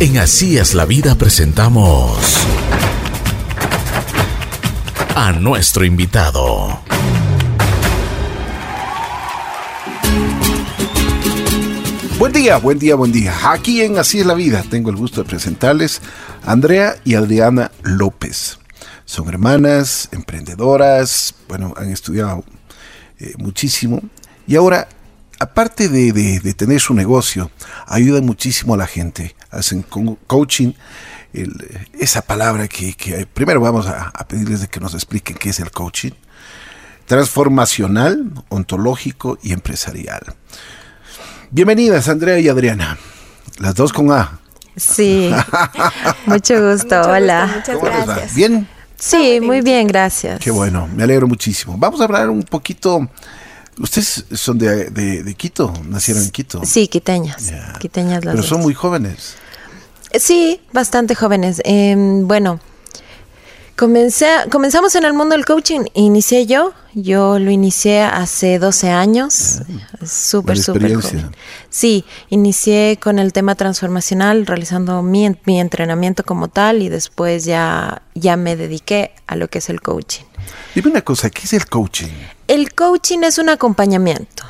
En Así es la vida presentamos a nuestro invitado. Buen día, buen día, buen día. Aquí en Así es la vida tengo el gusto de presentarles a Andrea y Adriana López. Son hermanas, emprendedoras, bueno, han estudiado eh, muchísimo y ahora, aparte de, tener su negocio, ayudan muchísimo a la gente. Hacen coaching, esa palabra que, primero vamos a, a pedirles de que nos expliquen qué es el coaching transformacional, ontológico y empresarial. Bienvenidas, Andrea y Adriana. Las dos con A. Sí, mucho gusto. Hola. muchas gracias. ¿Bien? Sí, muy bien, gracias. Qué bueno, me alegro muchísimo. Vamos a hablar un poquito. Ustedes son de, Quito, nacieron en Quito. Sí, quiteñas. Quiteñas las Pero son muy jóvenes. Sí, bastante jóvenes. Em, bueno, Comencé, comenzamos en el mundo del coaching, inicié yo, yo lo inicié hace 12 años, súper, súper joven. Sí, inicié con el tema transformacional, realizando mi, mi, entrenamiento como tal y después ya, ya me dediqué a lo que es el coaching. Dime una cosa, ¿qué es el coaching? El coaching es un acompañamiento.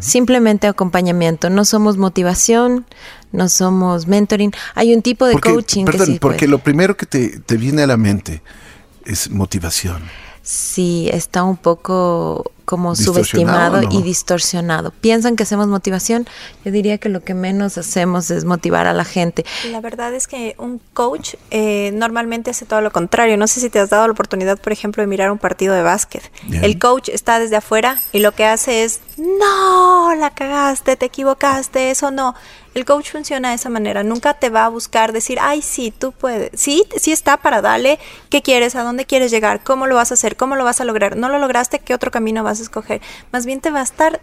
Simplemente acompañamiento, no somos motivación, no somos mentoring. Hay un tipo de coaching perdón, que sí porque lo primero que te, te viene a la mente es motivación. Sí, está un poco como subestimado y distorsionado. Piensan que hacemos motivación. Yo diría que lo que menos hacemos es motivar a la gente. La verdad es que un coach eh, normalmente hace todo lo contrario. No sé si te has dado la oportunidad, por ejemplo, de mirar un partido de básquet. El coach está desde afuera y lo que hace es, no, la cagaste, te equivocaste, eso no. El coach funciona de esa manera, nunca te va a buscar decir, ay, sí, tú puedes, sí, sí está para darle, ¿qué quieres? ¿A dónde quieres llegar? ¿Cómo lo vas a hacer? ¿Cómo lo vas a lograr? ¿No lo lograste? ¿Qué otro camino vas a escoger? Más bien te va a estar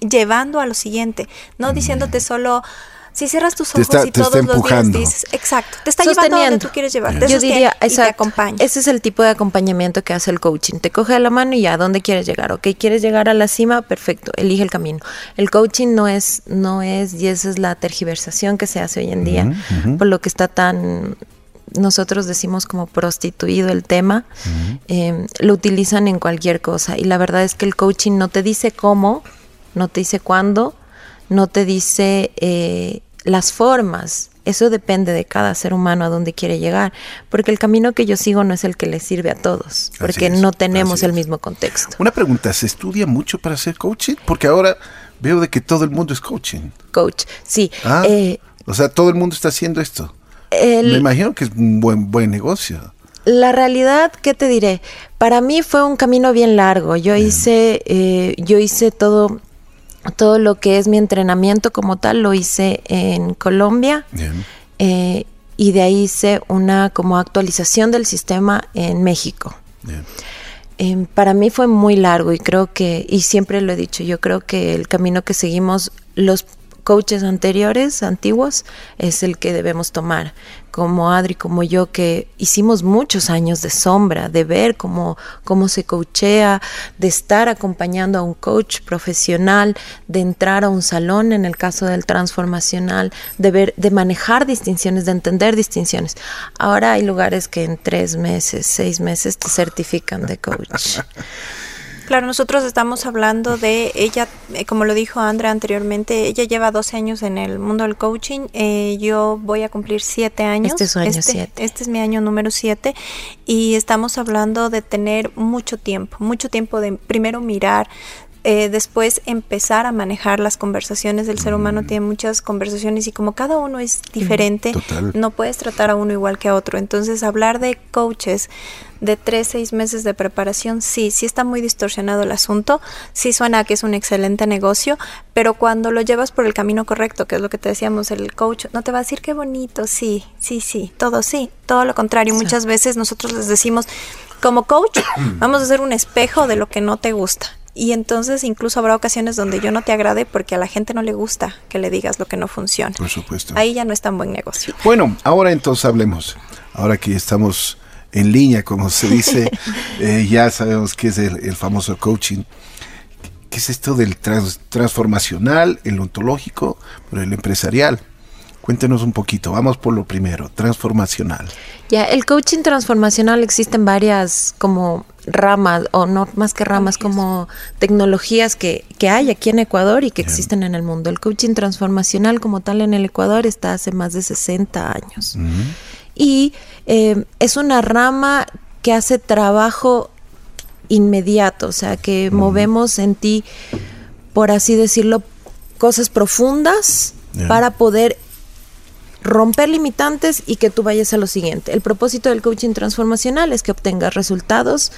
llevando a lo siguiente, no diciéndote solo si cierras tus ojos y todos los días dices, exacto, te está llevando a donde tú quieres llevar. Yo diría, exacto, ese es el tipo de acompañamiento que hace el coaching. Te coge de la mano y ya, ¿a dónde quieres llegar? Ok, ¿quieres llegar a la cima? Perfecto, elige el camino. El coaching no es, no es, y esa es la tergiversación que se hace hoy en día, por lo que está tan nosotros decimos como prostituido el tema, em, lo utilizan en cualquier cosa. Y la verdad es que el coaching no te dice cómo, no te dice cuándo, no te dice eh, las formas. Eso depende de cada ser humano a dónde quiere llegar, porque el camino que yo sigo no es el que le sirve a todos, porque no tenemos el mismo contexto. Una pregunta, ¿se estudia mucho para hacer coaching? Porque ahora veo de que todo el mundo es coaching. Coach, sí. Ah, eh, o sea, todo el mundo está haciendo esto. Me imagino que es un buen, buen negocio. La realidad, ¿qué te diré? Para mí fue un camino bien largo. Yo hice, eh, yo hice todo todo lo que es mi entrenamiento como tal lo hice en Colombia. Eh, y de ahí hice una como actualización del sistema en México. Em, para mí fue muy largo y creo que, y siempre lo he dicho, yo creo que el camino que seguimos los coaches anteriores, antiguos, es el que debemos tomar. Como Adri, como yo, que hicimos muchos años de sombra, de ver cómo, cómo se coachea, de estar acompañando a un coach profesional, de entrar a un salón en el caso del transformacional, de ver, de manejar distinciones, de entender distinciones. Ahora hay lugares que en tres meses, seis meses te certifican de coach. Claro, nosotros estamos hablando de ella, eh, como lo dijo Andrea anteriormente, ella lleva 12 años en el mundo del coaching, eh, yo voy a cumplir 7 años. Este es año este, este, es mi año número 7 y estamos hablando de tener mucho tiempo, mucho tiempo de primero mirar eh, después empezar a manejar las conversaciones del ser humano. Mm. Tiene muchas conversaciones y como cada uno es diferente, no puedes tratar a uno igual que a otro. Entonces, hablar de coaches de tres, seis meses de preparación, sí, sí está muy distorsionado el asunto, sí suena que es un excelente negocio, pero cuando lo llevas por el camino correcto, que es lo que te decíamos, el coach no te va a decir qué bonito, sí, sí, sí, todo sí, todo lo contrario. Muchas veces nosotros les decimos, como coach, vamos a hacer un espejo de lo que no te gusta y entonces incluso habrá ocasiones donde yo no te agrade porque a la gente no le gusta que le digas lo que no funciona. Por supuesto. Ahí ya no es tan buen negocio. Bueno, ahora entonces hablemos. Ahora que estamos en línea, como se dice, eh, ya sabemos qué es el, famoso coaching. ¿Qué es esto del transformacional, el ontológico, pero el empresarial? Cuéntenos un poquito, vamos por lo primero, transformacional. Ya, el coaching transformacional existen varias como ramas, o no más que ramas, como tecnologías que, que hay aquí en Ecuador y que existen en el mundo. El coaching transformacional como tal en el Ecuador está hace más de 60 años. Y eh, es una rama que hace trabajo inmediato, o sea, que movemos en ti, por así decirlo, cosas profundas para poder romper limitantes y que tú vayas a lo siguiente. El propósito del coaching transformacional es que obtengas resultados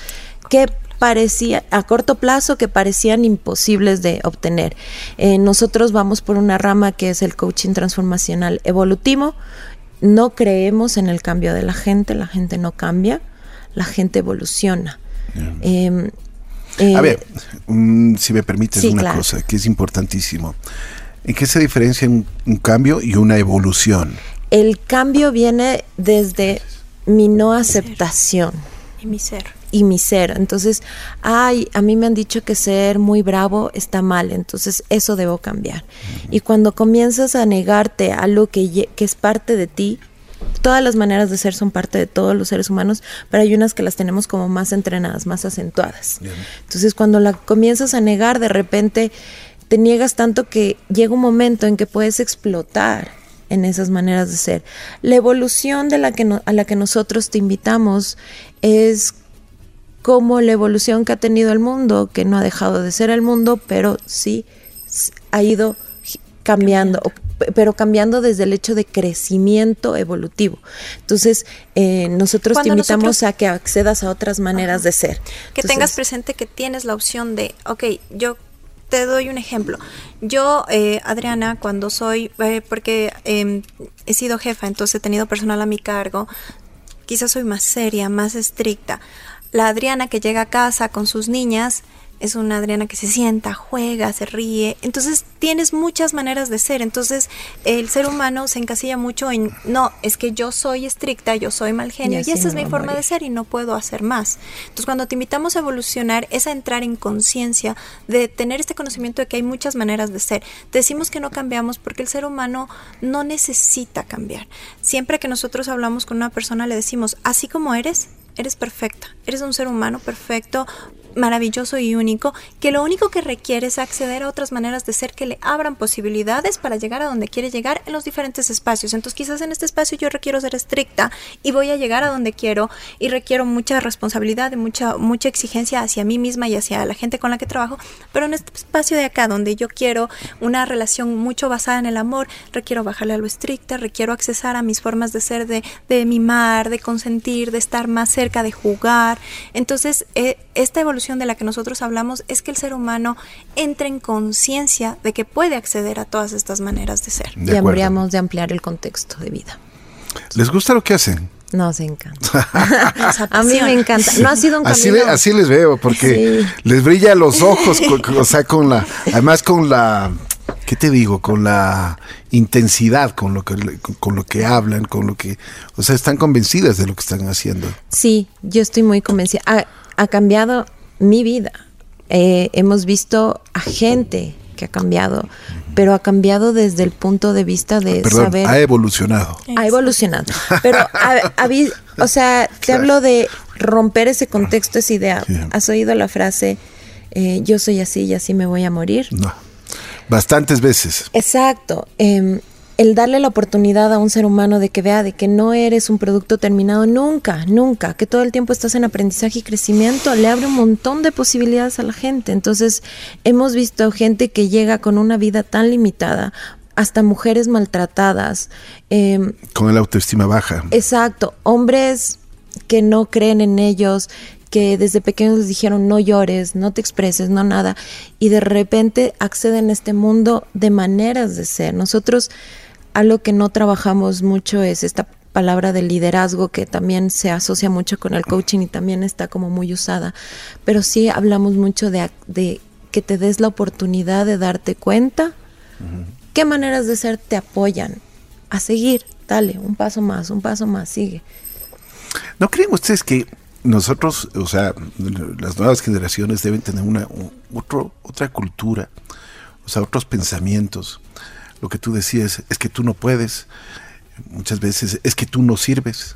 que parecía a corto plazo que parecían imposibles de obtener. Eh, nosotros vamos por una rama que es el coaching transformacional evolutivo. No creemos en el cambio de la gente, la gente no cambia, la gente evoluciona. Em, a ver, mm, si me permites una cosa que es importantísimo. ¿En qué se diferencia un, cambio y una evolución? El cambio viene desde mi no aceptación. Y mi ser. Y mi ser. Entonces, ay, a mí me han dicho que ser muy bravo está mal, entonces eso debo cambiar. Y cuando comienzas a negarte a lo que, que es parte de ti, todas las maneras de ser son parte de todos los seres humanos, pero hay unas que las tenemos como más entrenadas, más acentuadas. Entonces, cuando la comienzas a negar, de repente te niegas tanto que llega un momento en que puedes explotar en esas maneras de ser. La evolución de la que a la que nosotros te invitamos es como la evolución que ha tenido el mundo, que no ha dejado de ser el mundo, pero sí ha ido cambiando, pero cambiando desde el hecho de crecimiento evolutivo. Entonces, eh, nosotros te invitamos a que accedas a otras maneras de ser. Que tengas presente que tienes la opción de, ok, yo te doy un ejemplo. Yo, eh, Adriana, cuando soy, eh, porque em, he sido jefa, entonces he tenido personal a mi cargo, quizás soy más seria, más estricta. La Adriana que llega a casa con sus niñas, es una Adriana que se sienta, juega, se ríe. Entonces tienes muchas maneras de ser. Entonces el ser humano se encasilla mucho en, no, es que yo soy estricta, yo soy mal genio y, esa es mi forma de ser y no puedo hacer más. Entonces cuando te invitamos a evolucionar es a entrar en conciencia de tener este conocimiento de que hay muchas maneras de ser. decimos que no cambiamos porque el ser humano no necesita cambiar. Siempre que nosotros hablamos con una persona le decimos, así como eres, eres perfecta, eres un ser humano perfecto, maravilloso y único, que lo único que requiere es acceder a otras maneras de ser que le abran posibilidades para llegar a donde quiere llegar en los diferentes espacios. Entonces quizás en este espacio yo requiero ser estricta y voy a llegar a donde quiero y requiero mucha responsabilidad y mucha, mucha exigencia hacia mí misma y hacia la gente con la que trabajo, pero en este espacio de acá donde yo quiero una relación mucho basada en el amor, requiero bajarle a lo estricta, requiero accesar a mis formas de ser, de, de mimar, de consentir, de estar más cerca, de jugar. Entonces, eh, esta evolución de la que nosotros hablamos es que el ser humano entre en conciencia de que puede acceder a todas estas maneras de ser. y habríamos de ampliar el contexto de vida. ¿Les gusta lo que hacen? Nos encanta. a mí me encanta. No ha sido un así, así les veo, porque les brilla los ojos, o sea, con la, además con la, ¿qué te digo? Con la intensidad con lo que con, lo que hablan, con lo que, o sea, están convencidas de lo que están haciendo. Sí, yo estoy muy convencida. ha cambiado mi vida. Eh, hemos visto a gente que ha cambiado, pero ha cambiado desde el punto de vista de saber. Ha evolucionado. Ha evolucionado. Pero, o sea, te hablo de romper ese contexto, esa idea. ¿Has oído la frase, eh, yo soy así y así me voy a morir? No. Bastantes veces. Exacto. Eh, el darle la oportunidad a un ser humano de que vea de que no eres un producto terminado nunca, nunca, que todo el tiempo estás en aprendizaje y crecimiento, le abre un montón de posibilidades a la gente. Entonces, hemos visto gente que llega con una vida tan limitada, hasta mujeres maltratadas. Em, con la autoestima baja. Exacto, hombres que no creen en ellos, que desde pequeños les dijeron no llores, no te expreses, no nada, y de repente acceden a este mundo de maneras de ser. Nosotros algo que no trabajamos mucho es esta palabra de liderazgo que también se asocia mucho con el coaching y también está como muy usada, pero sí hablamos mucho de, de que te des la oportunidad de darte cuenta qué maneras de ser te apoyan a seguir, dale, un paso más, un paso más, sigue. ¿No creen ustedes que nosotros, o sea, las nuevas generaciones deben tener una otro, otra cultura, o sea, otros pensamientos? Lo que tú decías, es que tú no puedes, muchas veces es que tú no sirves,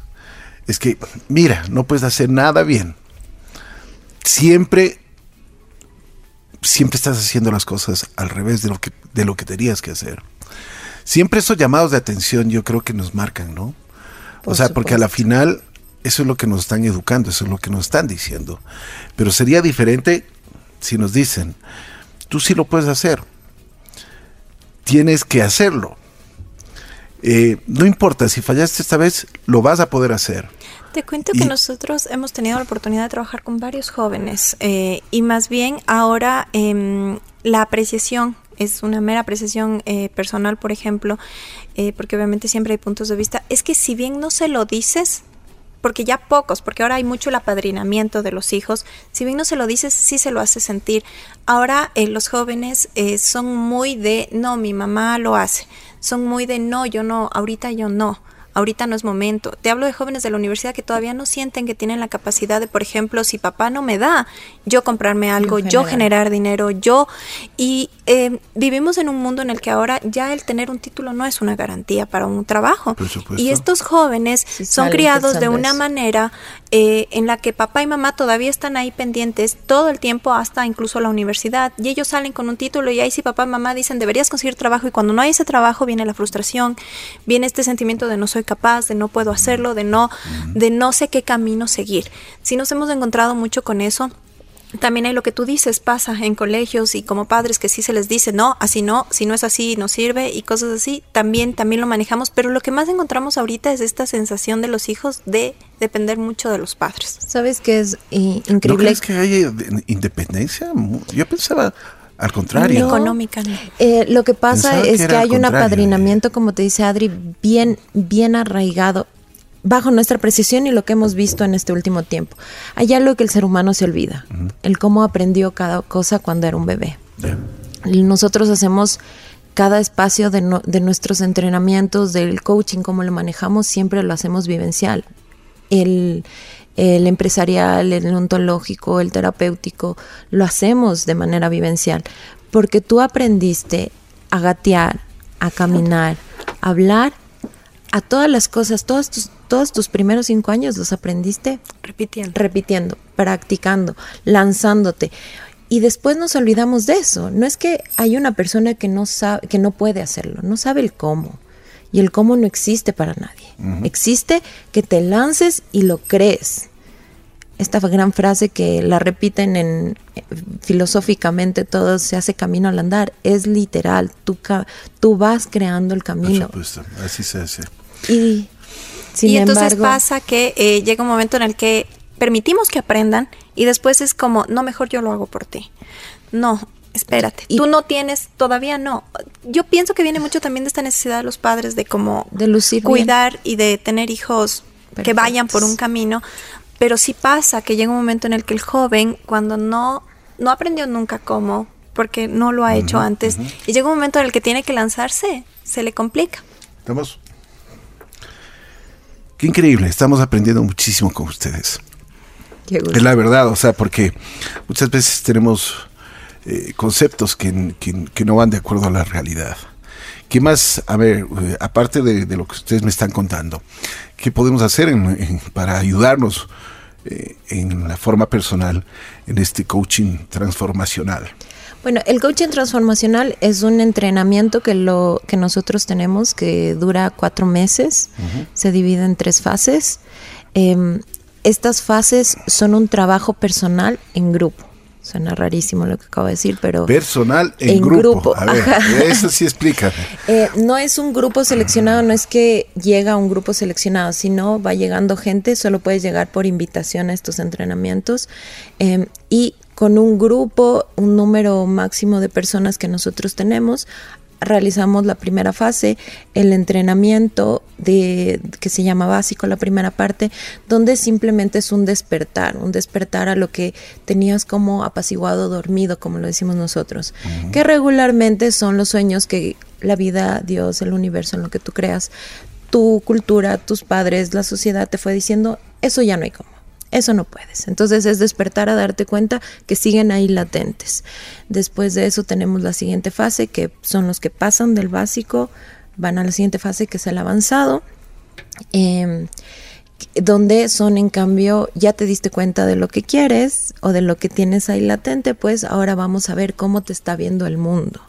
es que, mira, no puedes hacer nada bien. Siempre, siempre estás haciendo las cosas al revés de lo que, de lo que tenías que hacer. Siempre esos llamados de atención yo creo que nos marcan, ¿no? o sea, porque a la final eso es lo que nos están educando, eso es lo que nos están diciendo. Pero sería diferente si nos dicen, tú sí lo puedes hacer, tienes que hacerlo. Eh, no importa, si fallaste esta vez, lo vas a poder hacer. Te cuento que nosotros hemos tenido la oportunidad de trabajar con varios jóvenes eh, y más bien ahora eh, la apreciación es una mera apreciación eh, personal, por ejemplo, eh, porque obviamente siempre hay puntos de vista, es que si bien no se lo dices, porque ya pocos, porque ahora hay mucho el apadrinamiento de los hijos, si bien no se lo dices, sí se lo hace sentir. Ahora eh, los jóvenes eh, son muy de, no, mi mamá lo hace, son muy de, no, yo no, ahorita yo no ahorita no es momento. Te hablo de jóvenes de la universidad que todavía no sienten que tienen la capacidad de, por ejemplo, si papá no me da, yo comprarme algo, yo generar, dinero, yo... Y eh, vivimos en un mundo en el que ahora ya el tener un título no es una garantía para un trabajo. Y estos jóvenes son criados de una manera eh, en la que papá y mamá todavía están ahí pendientes todo el tiempo hasta incluso la universidad y ellos salen con un título y ahí si papá y mamá dicen deberías conseguir trabajo y cuando no hay ese trabajo viene la frustración, viene este sentimiento de no soy capaz, de no puedo hacerlo, de no, de no sé qué camino seguir. Si nos hemos encontrado mucho con eso, también hay lo que tú dices, pasa en colegios y como padres que sí se les dice, no, así no, si no es así, no sirve y cosas así, también, también lo manejamos, pero lo que más encontramos ahorita es esta sensación de los hijos de depender mucho de los padres. ¿Sabes qué es increíble? ¿No crees que hay independencia? Yo pensaba al contrario. Económica. Eh, lo que pasa es que, hay un apadrinamiento, como te dice Adri, bien, bien arraigado bajo nuestra precisión y lo que hemos visto en este último tiempo. Hay algo que el ser humano se olvida, el cómo aprendió cada cosa cuando era un bebé. Nosotros hacemos cada espacio de, de, nuestros entrenamientos, del coaching, cómo lo manejamos, siempre lo hacemos vivencial. El, el empresarial, el ontológico, el terapéutico, lo hacemos de manera vivencial, porque tú aprendiste a gatear, a caminar, a hablar, a todas las cosas, todos tus, todos tus primeros cinco años los aprendiste repitiendo, repitiendo, practicando, lanzándote. Y después nos olvidamos de eso. No es que hay una persona que no sabe, que no puede hacerlo, no sabe el cómo. Y el cómo no existe para nadie. Existe que te lances y lo crees. Esta gran frase que la repiten en filosóficamente todo se hace camino al andar, es literal, tú, tú vas creando el camino. Por supuesto, así se hace. Y, y entonces pasa que eh, llega un momento en el que permitimos que aprendan y después es como, no, mejor yo lo hago por ti. No, espérate, tú no tienes, todavía no. Yo pienso que viene mucho también de esta necesidad de los padres de como de lucir cuidar y de tener hijos que vayan por un camino, pero sí pasa que llega un momento en el que el joven, cuando no, no aprendió nunca cómo, porque no lo ha hecho antes, y llega un momento en el que tiene que lanzarse, se le complica. Estamos. Qué increíble, estamos aprendiendo muchísimo con ustedes. Es la verdad, o sea, porque muchas veces tenemos eh, conceptos que, que, no van de acuerdo a la realidad. ¿Qué más, a ver, eh, aparte de, lo que ustedes me están contando, qué podemos hacer para ayudarnos eh, en la forma personal en este coaching transformacional? Bueno, el coaching transformacional es un entrenamiento que lo que nosotros tenemos que dura cuatro meses, se divide en tres fases. Em, estas fases son un trabajo personal en grupo. Suena rarísimo lo que acabo de decir, pero... Personal en, grupo. A ver, eso sí explica. Eh, no es un grupo seleccionado, no es que llega un grupo seleccionado, sino va llegando gente, solo puedes llegar por invitación a estos entrenamientos. Em, y con un grupo, un número máximo de personas que nosotros tenemos, realizamos la primera fase, el entrenamiento de que se llama básico, la primera parte, donde simplemente es un despertar, un despertar a lo que tenías como apaciguado dormido, como lo decimos nosotros, que regularmente son los sueños que la vida, Dios, el universo, en lo que tú creas, tu cultura, tus padres, la sociedad te fue diciendo, eso ya no hay como. Eso no puedes. Entonces es despertar a darte cuenta que siguen ahí latentes. Después de eso tenemos la siguiente fase, que son los que pasan del básico, van a la siguiente fase, que es el avanzado. Em, donde son en cambio ya te diste cuenta de lo que quieres o de lo que tienes ahí latente, pues ahora vamos a ver cómo te está viendo el mundo.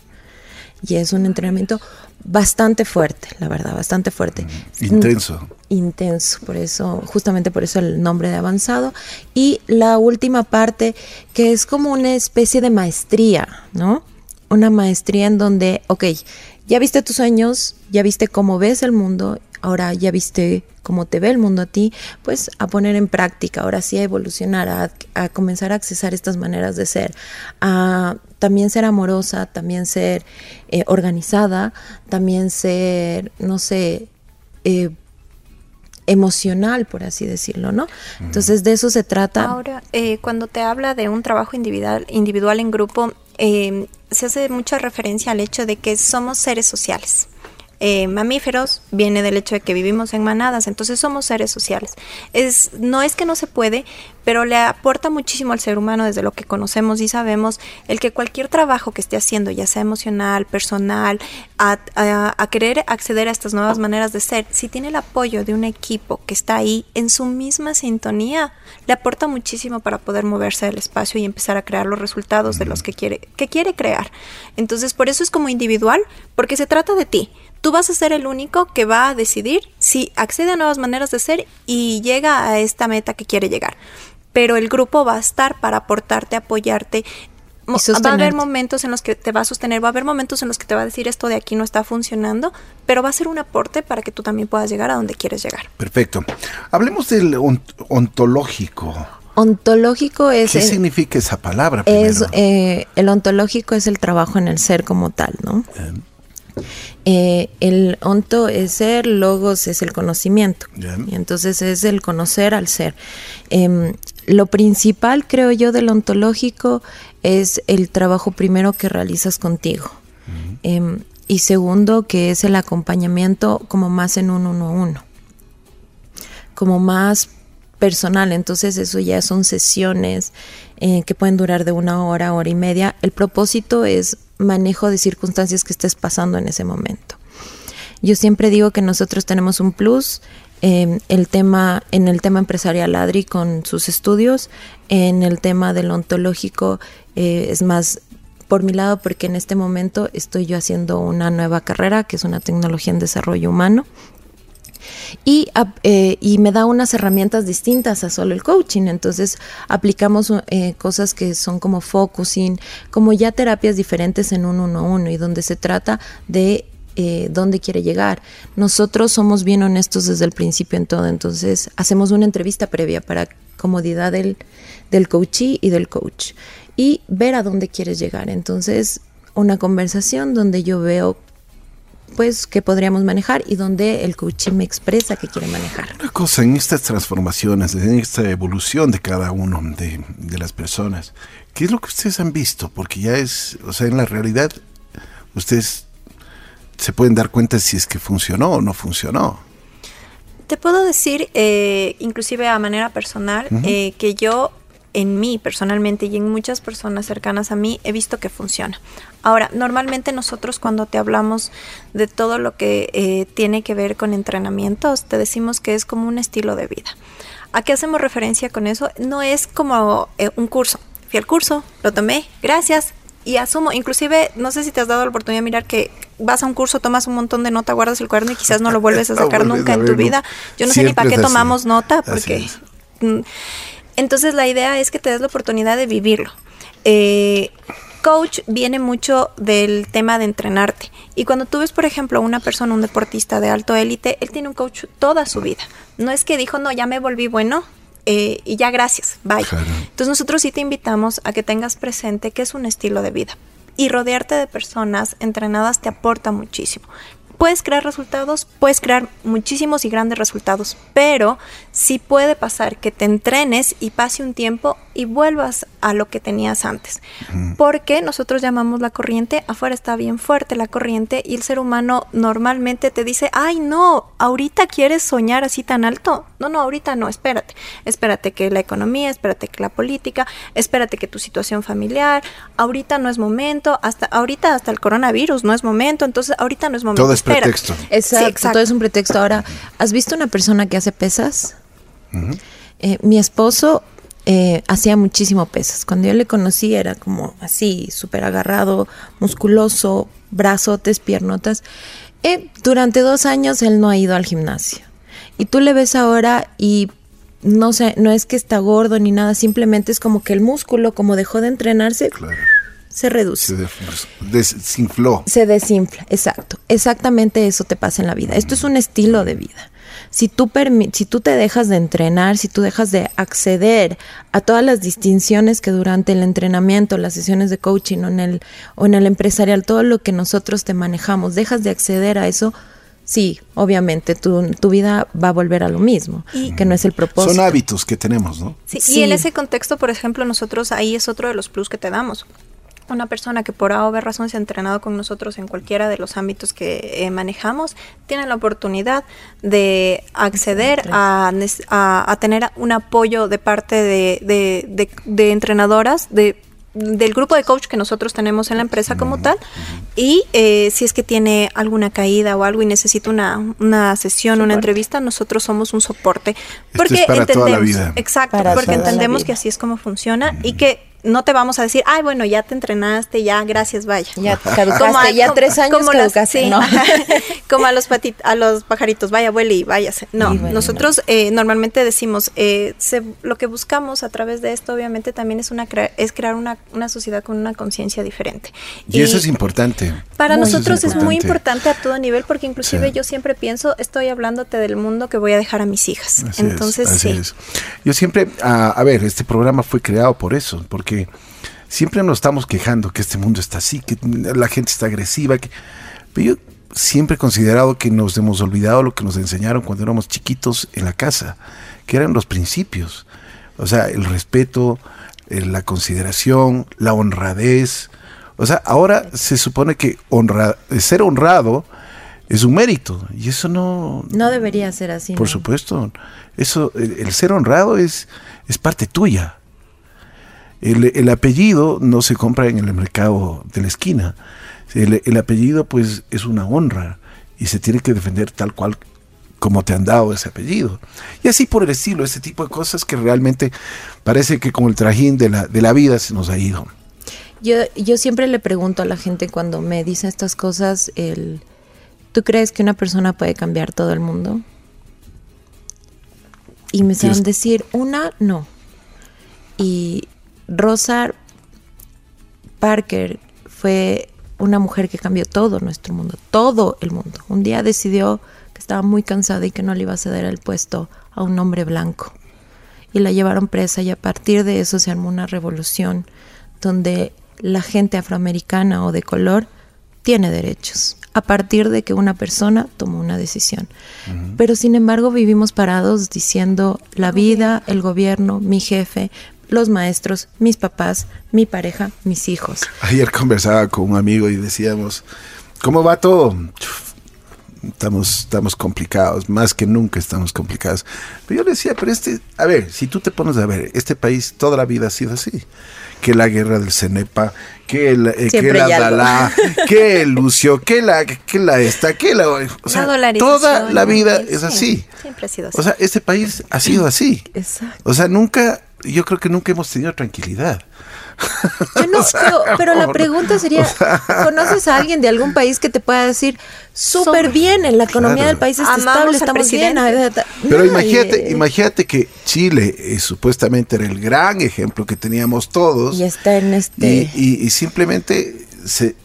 Y es un entrenamiento bastante fuerte, la verdad, bastante fuerte. Intenso. Intenso, por eso, justamente por eso el nombre de avanzado. Y la última parte, que es como una especie de maestría, ¿no? Una maestría en donde, ok, ya viste tus sueños, ya viste cómo ves el mundo, ahora ya viste cómo te ve el mundo a ti, pues a poner en práctica, ahora sí a evolucionar, a, comenzar a accesar estas maneras de ser, a también ser amorosa, también ser eh, organizada, también ser, no sé, eh, emocional, por así decirlo, ¿no? Entonces de eso se trata. Ahora, eh, cuando te habla de un trabajo individual, individual en grupo, se hace mucha referencia al hecho de que somos seres sociales. Eh, mamíferos viene del hecho de que vivimos en manadas, entonces somos seres sociales. Es, no es que no se puede, pero le aporta muchísimo al ser humano desde lo que conocemos y sabemos el que cualquier trabajo que esté haciendo, ya sea emocional, personal, a, a, querer acceder a estas nuevas maneras de ser, si tiene el apoyo de un equipo que está ahí en su misma sintonía, le aporta muchísimo para poder moverse del espacio y empezar a crear los resultados de los que quiere, que quiere crear. Entonces, por eso es como individual, porque se trata de ti tú vas a ser el único que va a decidir si accede a nuevas maneras de ser y llega a esta meta que quiere llegar. Pero el grupo va a estar para aportarte, apoyarte. Va a haber momentos en los que te va a sostener, va a haber momentos en los que te va a decir esto de aquí no está funcionando, pero va a ser un aporte para que tú también puedas llegar a donde quieres llegar. Perfecto. Hablemos del ontológico. Ontológico es... ¿Qué significa esa palabra? Es, eh, el ontológico es el trabajo en el ser como tal, ¿no? Eh, el onto es ser, logos es el conocimiento. Y entonces es el conocer al ser. Em, lo principal, creo yo, del ontológico es el trabajo primero que realizas contigo. Em, y segundo, que es el acompañamiento como más en un uno a uno. Como más personal. Entonces eso ya son sesiones eh, que pueden durar de una hora, hora y media. El propósito es manejo de circunstancias que estés pasando en ese momento. Yo siempre digo que nosotros tenemos un plus en el tema, en el tema empresarial Adri con sus estudios, en el tema del ontológico eh, es más por mi lado porque en este momento estoy yo haciendo una nueva carrera que es una tecnología en desarrollo humano y, eh, y, me da unas herramientas distintas a solo el coaching. Entonces aplicamos eh, cosas que son como focusing, como ya terapias diferentes en un uno a uno y donde se trata de eh, dónde quiere llegar. Nosotros somos bien honestos desde el principio en todo, entonces hacemos una entrevista previa para comodidad del, del coachee y del coach y ver a dónde quieres llegar. Entonces, una conversación donde yo veo pues que podríamos manejar y donde el coaching me expresa que quiere manejar. Una cosa, en estas transformaciones, en esta evolución de cada uno de, de las personas, ¿qué es lo que ustedes han visto? Porque ya es, o sea, en la realidad, ustedes se pueden dar cuenta si es que funcionó o no funcionó. Te puedo decir, eh, inclusive a manera personal, eh, que yo en mí personalmente y en muchas personas cercanas a mí he visto que funciona. Ahora, normalmente nosotros cuando te hablamos de todo lo que eh, tiene que ver con entrenamientos, te decimos que es como un estilo de vida. ¿A qué hacemos referencia con eso? No es como eh, un curso. Fui al curso, lo tomé, gracias, y asumo, inclusive, no sé si te has dado la oportunidad de mirar que vas a un curso, tomas un montón de nota, guardas el cuaderno y quizás no lo vuelves a sacar nunca en tu vida. Yo no sé ni para qué tomamos nota, porque... Entonces la idea es que te des la oportunidad de vivirlo. Eh, coach viene mucho del tema de entrenarte. Y cuando tú ves, por ejemplo, una persona, un deportista de alto élite, él tiene un coach toda su vida. No es que dijo, no, ya me volví bueno. Eh, y ya gracias, bye. Entonces nosotros sí te invitamos a que tengas presente que es un estilo de vida. Y rodearte de personas entrenadas te aporta muchísimo puedes crear resultados, puedes crear muchísimos y grandes resultados, pero sí puede pasar que te entrenes y pase un tiempo y vuelvas a lo que tenías antes. Porque nosotros llamamos la corriente, afuera está bien fuerte la corriente y el ser humano normalmente te dice, ay no, ahorita quieres soñar así tan alto. No, no, ahorita no, espérate. Espérate que la economía, espérate que la política, espérate que tu situación familiar, ahorita no es momento, hasta ahorita hasta el coronavirus no es momento, entonces ahorita no es momento. Todo es pretexto. Exacto, todo es un pretexto. Ahora, ¿has visto una persona que hace pesas? Eh, mi esposo eh, hacía muchísimo pesas. Cuando yo le conocí era como así, súper agarrado, musculoso, brazotes, piernotas. Eh, durante dos años él no ha ido al gimnasio. Y tú le ves ahora y no sé, no es que está gordo ni nada, simplemente es como que el músculo, como dejó de entrenarse, se reduce. Se desinfló. Se desinfla, exacto. Exactamente eso te pasa en la vida. Esto es un estilo de vida. Si tú, si tú te dejas de entrenar, si tú dejas de acceder a todas las distinciones que durante el entrenamiento, las sesiones de coaching o en el, o en el empresarial, todo lo que nosotros te manejamos, dejas de acceder a eso, sí, obviamente tu, tu, vida va a volver a lo mismo, que no es el propósito. Son hábitos que tenemos, ¿no? Sí, sí, y en ese contexto, por ejemplo, nosotros ahí es otro de los plus que te damos una persona que por A o B razón se ha entrenado con nosotros en cualquiera de los ámbitos que eh, manejamos, tiene la oportunidad de acceder a, a, tener un apoyo de parte de, de, entrenadoras, de del grupo de coach que nosotros tenemos en la empresa como tal. y eh, si es que tiene alguna caída o algo y necesita una, una sesión, una entrevista, nosotros somos un soporte. Porque entendemos, exacto, porque entendemos que así es como funciona y que no te vamos a decir, ay, bueno, ya te entrenaste, ya, gracias, vaya. Ya caducaste, ya tres años como caducaste, ¿no? como a los, a los pajaritos, vaya, vuele y váyase. No, nosotros eh, normalmente decimos, eh, lo que buscamos a través de esto, obviamente, también es, una es crear una, una sociedad con una conciencia diferente. Y, eso es importante. Para nosotros es, muy importante a todo nivel, porque inclusive yo siempre pienso, estoy hablándote del mundo que voy a dejar a mis hijas. Entonces, sí. Yo siempre, a ver, este programa fue creado por eso, porque siempre nos estamos quejando que este mundo está así, que la gente está agresiva, que... pero yo siempre he considerado que nos hemos olvidado lo que nos enseñaron cuando éramos chiquitos en la casa, que eran los principios, o sea, el respeto, eh, la consideración, la honradez. O sea, ahora se supone que honra, ser honrado es un mérito y eso no no debería ser así. Por supuesto, eso el, ser honrado es es parte tuya. El, apellido no se compra en el mercado de la esquina. El, apellido pues es una honra y se tiene que defender tal cual como te han dado ese apellido. Y así por el estilo, ese tipo de cosas que realmente parece que con el trajín de la, de la vida se nos ha ido. Yo, yo siempre le pregunto a la gente cuando me dice estas cosas, el, ¿tú crees que una persona puede cambiar todo el mundo? Y me saben decir, una, no. Y Rosa Parker fue una mujer que cambió todo nuestro mundo, todo el mundo. Un día decidió que estaba muy cansada y que no le iba a ceder el puesto a un hombre blanco. Y la llevaron presa y a partir de eso se armó una revolución donde la gente afroamericana o de color tiene derechos a partir de que una persona tomó una decisión. Pero sin embargo vivimos parados diciendo la vida, el gobierno, mi jefe, los maestros, mis papás, mi pareja, mis hijos. Ayer conversaba con un amigo y decíamos, ¿cómo va todo? Estamos, estamos complicados, más que nunca estamos complicados. Pero yo le decía, pero este, a ver, si tú te pones a ver, este país toda la vida ha sido así. Que la guerra del Cenepa, que, el, eh, que la Dalá, que el Lucio, que la, que la esta, que la... O sea, toda la vida es así. Siempre ha sido así. O sea, este país ha sido así. Exacto. O sea, nunca yo creo que nunca hemos tenido tranquilidad. pero, la pregunta sería, ¿conoces a alguien de algún país que te pueda decir súper bien, en la economía del país está estable, estamos bien? Pero imagínate, imagínate que Chile eh, supuestamente era el gran ejemplo que teníamos todos. Y está en este... Y, simplemente se,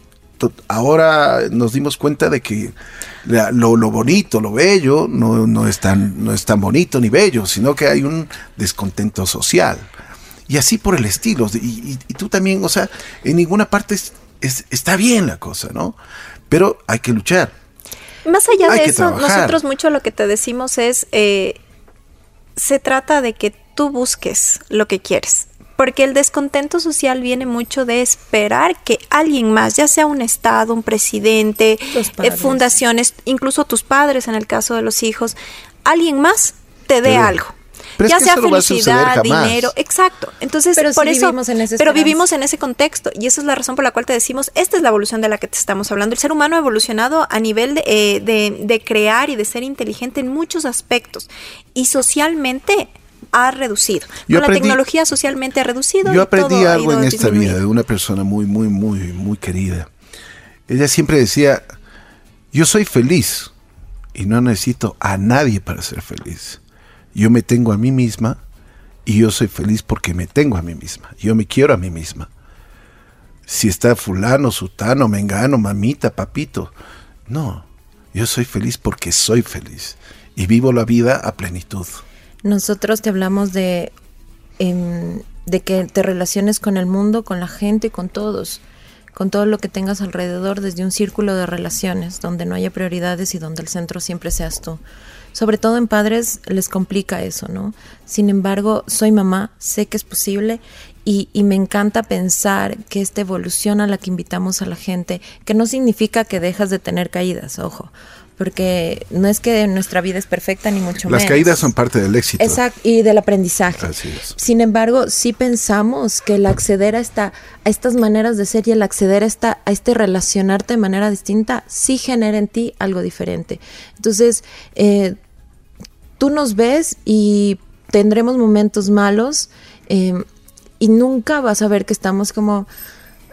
ahora nos dimos cuenta de que lo, bonito, lo bello, no, no, es tan, no es tan bonito ni bello, sino que hay un descontento social. Y así por el estilo. Y, tú también, o sea, en ninguna parte está bien la cosa, ¿no? Pero hay que luchar. Más allá Hay de eso, trabajar. nosotros mucho lo que te decimos es, eh, se trata de que tú busques lo que quieres. Porque el descontento social viene mucho de esperar que alguien más, ya sea un Estado, un presidente, eh, fundaciones, incluso tus padres en el caso de los hijos, alguien más te dé Pero- algo. pero es ya que sea eso no va a suceder felicidad, jamás. dinero, exacto. Entonces, Pero por eso, vivimos en esa pero vivimos en ese contexto y esa es la razón por la cual te decimos, esta es la evolución de la que te estamos hablando. El ser humano ha evolucionado a nivel de, eh, de- de crear y de ser inteligente en muchos aspectos y socialmente ha reducido. Yo Con la tecnología socialmente ha reducido. Yo y aprendí todo algo ido en esta vida de una persona muy, muy, muy, muy querida. Ella siempre decía, yo soy feliz y no necesito a nadie para ser feliz. Yo me tengo a mí misma y yo soy feliz porque me tengo a mí misma. Yo me quiero a mí misma. Si está fulano, sutano, mengano, mamita, papito. No, yo soy feliz porque soy feliz y vivo la vida a plenitud. Nosotros te hablamos de, em, de que te relaciones con el mundo, con la gente, con todos, con todo lo que tengas alrededor, desde un círculo de relaciones, donde no haya prioridades y donde el centro siempre seas tú. Sobre todo en padres les complica eso, ¿no? Sin embargo, soy mamá, sé que es posible y, y me encanta pensar que esta evolución a la que invitamos a la gente, que no significa que dejas de tener caídas, ojo, porque no es que nuestra vida es perfecta ni mucho Las menos. caídas son parte del éxito. Exacto, y del aprendizaje. Así es. Sin embargo, sí pensamos que el acceder a esta, a estas maneras de ser y el acceder a esta, a este relacionarte de manera distinta, sí genera en ti algo diferente. Entonces, eh, tú nos ves y tendremos momentos malos eh, y nunca vas a ver que estamos como,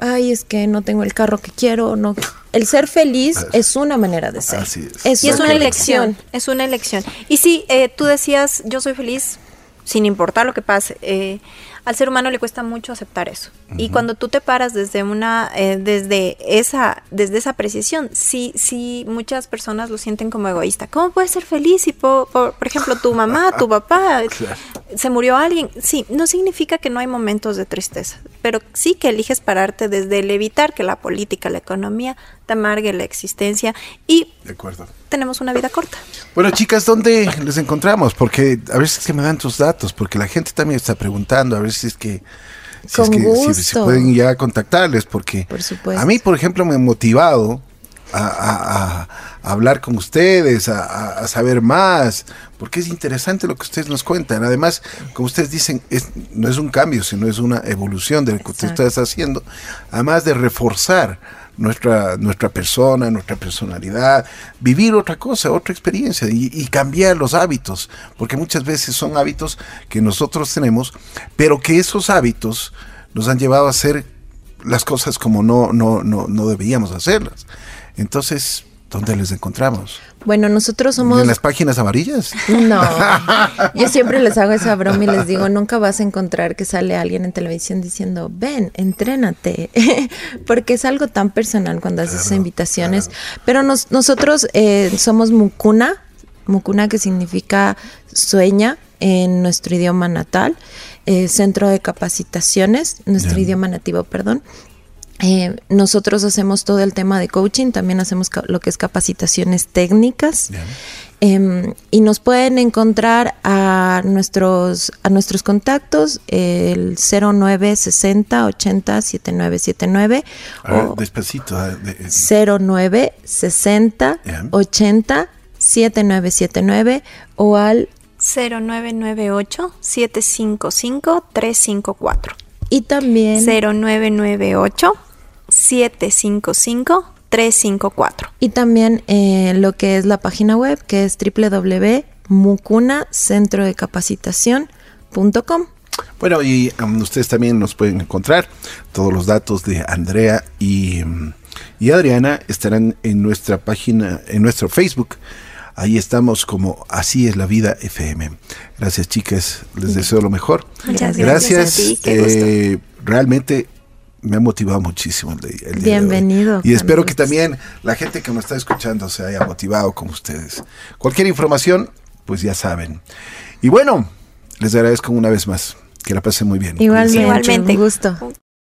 ay, es que no tengo el carro que quiero, no. El ser feliz es una manera de ser. Así es. Y es una elección, es una elección. Y sí, eh, tú decías, yo soy feliz sin importar lo que pase. Eh, al ser humano le cuesta mucho aceptar eso. Y cuando tú te paras desde una, eh, desde esa, desde esa apreciación, sí, sí, muchas personas lo sienten como egoísta. ¿Cómo puedes ser feliz si, po- por, por ejemplo, tu mamá, tu papá, se murió alguien? Sí, no significa que no hay momentos de tristeza, pero sí que eliges pararte desde el evitar que la política, la economía te amargue la existencia y De acuerdo. tenemos una vida corta. Bueno, chicas, ¿dónde les encontramos? Porque a ver si es que me dan tus datos, porque la gente también está preguntando, a si es que, si, Con es que- si- si gusto. pueden ya contactarles, porque Por supuesto. a mí, por ejemplo, me ha motivado a, a- a- hablar con ustedes, a, saber más, porque es interesante lo que ustedes nos cuentan. Además, como ustedes dicen, es, no es un cambio, sino es una evolución de lo que usted Exacto. está haciendo, además de reforzar nuestra, nuestra persona, nuestra personalidad, vivir otra cosa, otra experiencia y, y cambiar los hábitos, porque muchas veces son hábitos que nosotros tenemos, pero que esos hábitos nos han llevado a hacer las cosas como no, no, no, no deberíamos hacerlas. Entonces, ¿dónde les encontramos? Bueno, nosotros somos... ¿En las páginas amarillas? No, yo siempre les hago esa broma y les digo, nunca vas a encontrar que sale alguien en televisión diciendo, ven, entrénate, porque es algo tan personal cuando haces esas invitaciones. Pero nos- nosotros eh, somos Mukuna, Mukuna que significa sueña en nuestro idioma natal, eh, centro de capacitaciones, nuestro idioma nativo, perdón. Eh, nosotros hacemos todo el tema de coaching, también hacemos lo que es capacitaciones técnicas. Em, y nos pueden encontrar a nuestros a nuestros contactos el 0960 80 7979 A ver, o despacito. ah, de- de- 0960 Ya. 80 7979 o al 0998-755-354. Y también 0998-755-354. y también eh, lo que es la página web que es www.mucunacentrodecapacitación.com Bueno, y um, ustedes también nos pueden encontrar. Todos los datos de Andrea y, um, y Adriana estarán en nuestra página, en nuestro Facebook. Ahí estamos como Así es la vida FM. Gracias, chicas. Les deseo lo mejor. Muchas Gracias. gracias, a ti, qué gusto. Eh, realmente me ha motivado muchísimo el, día de hoy. Bienvenido, Y espero que también la gente que nos está escuchando se haya motivado como ustedes. Cualquier información, pues ya saben. Y bueno, les agradezco una vez más. Que la pasen muy bien. igualmente, Igualmente. un gusto